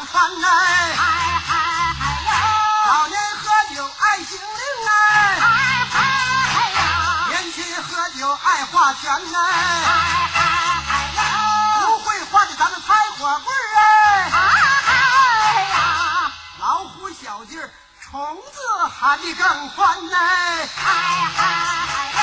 山呐，哎嗨哎嗨哟，老年喝酒爱行令哎，哎嗨哎嗨哟，年轻喝酒爱划拳呐，哎嗨哎嗨哟，不会画的咱们拍火棍儿哎，哎嗨哎嗨呀，老虎小劲儿，虫子喊得更欢呐，哎嗨哎嗨哟。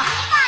감 사.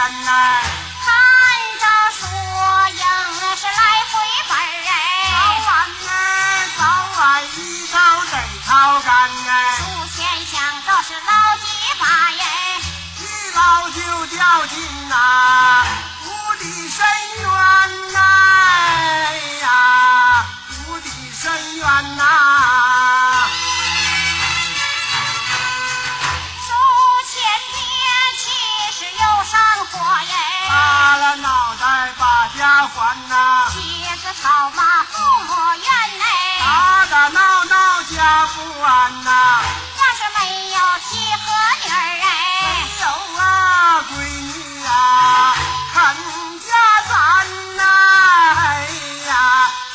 at night. 呐，要是没有妻和女儿哎，没有啊，闺女啊，肯嫁咱呐？哎呀，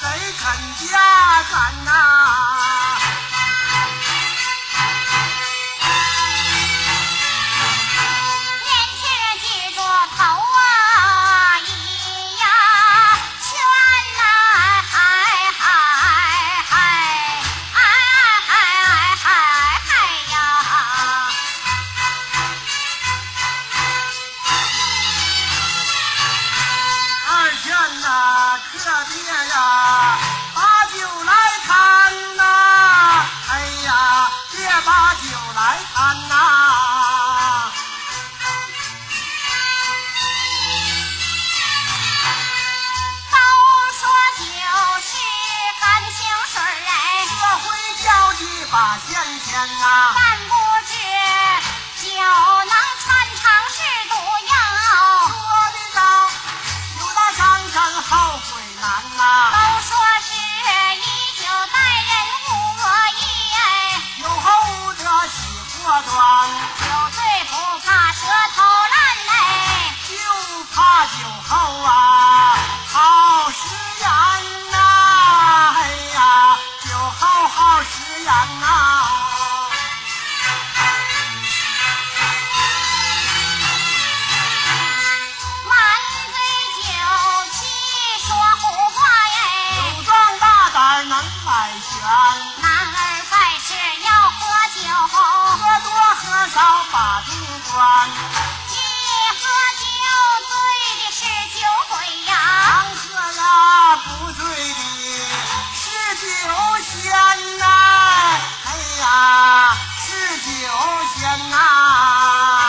谁肯嫁咱呐？刀把子断，你喝酒醉的是酒鬼呀，俺喝了不醉的是酒仙呐，哎呀，是酒仙呐。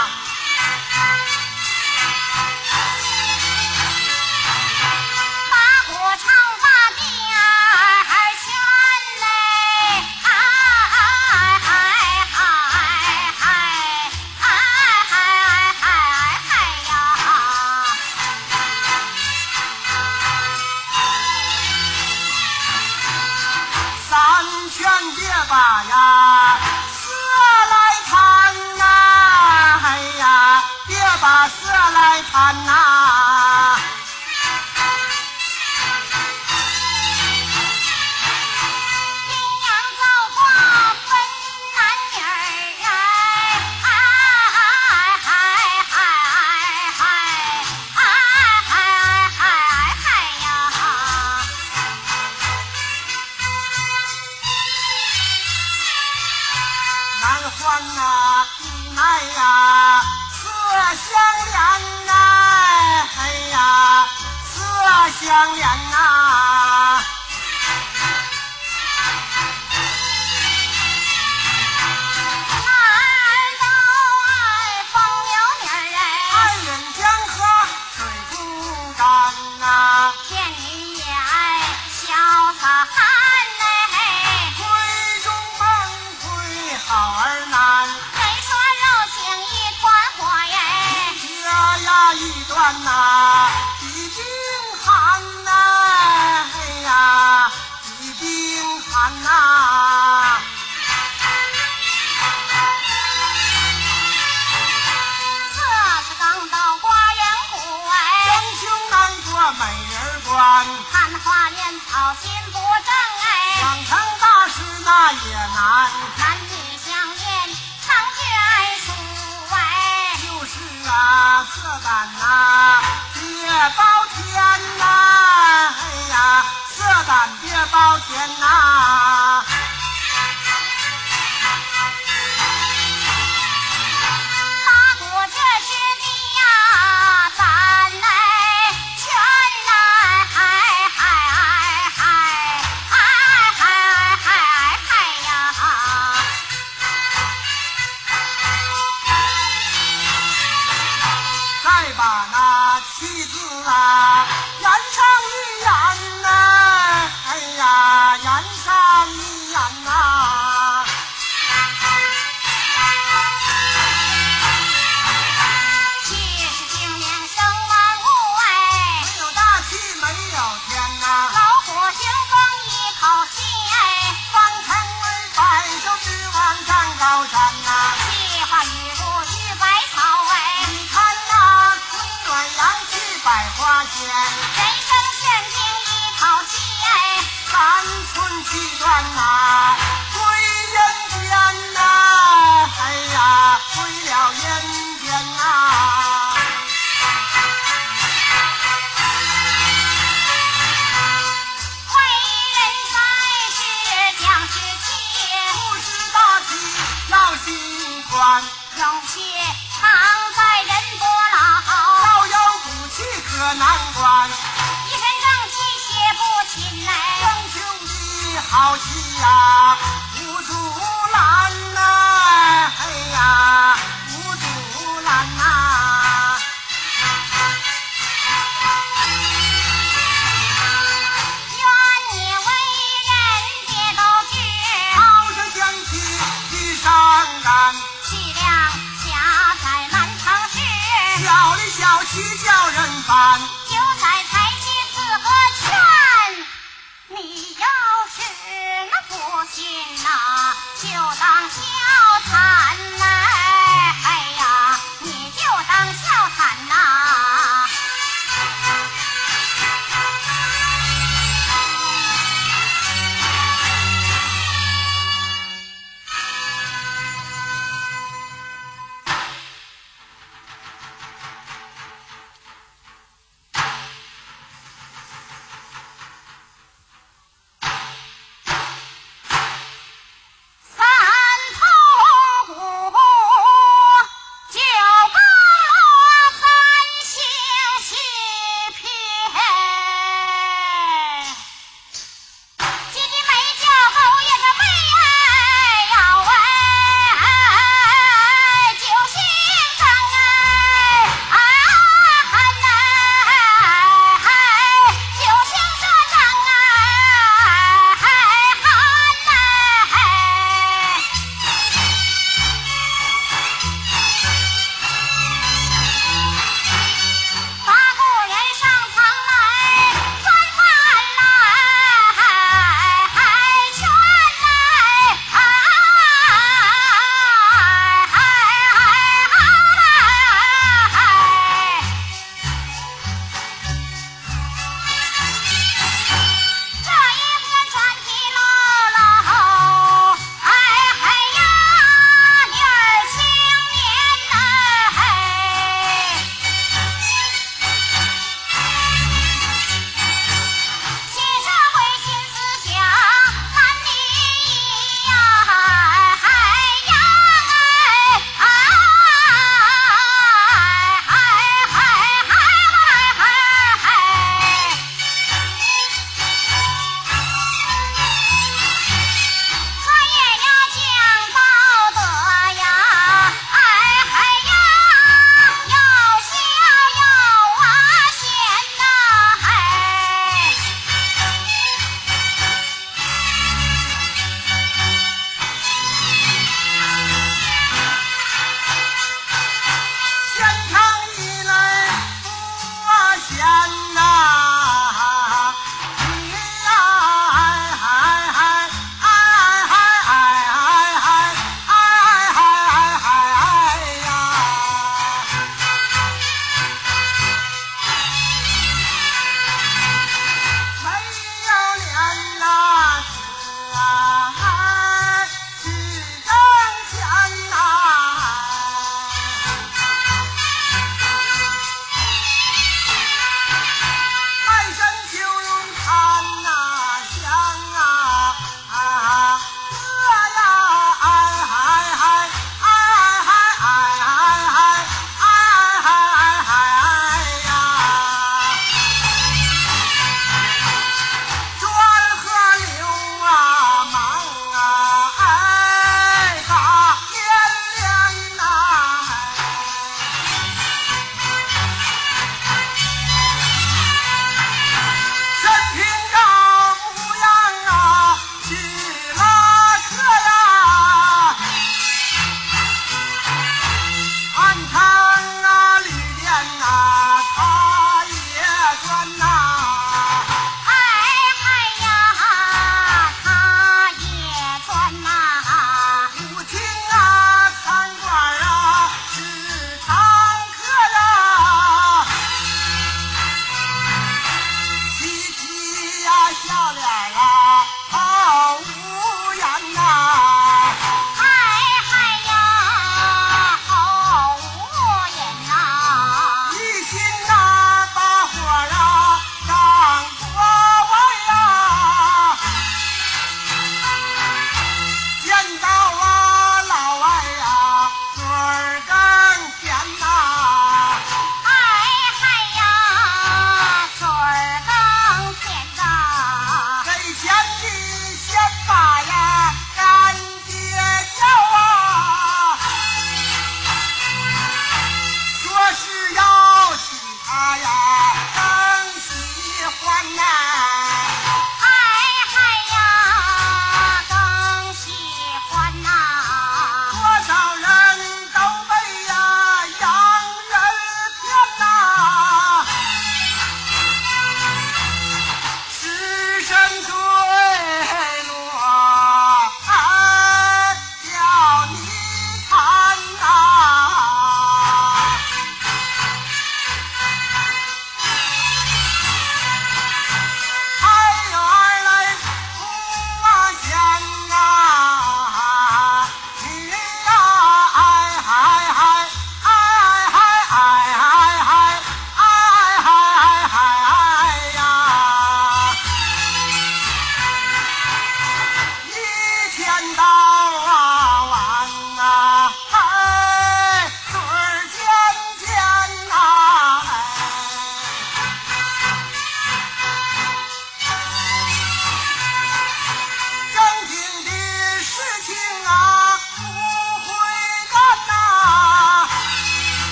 官呐，哎呀，色香莲呐，哎呀，色香莲呐。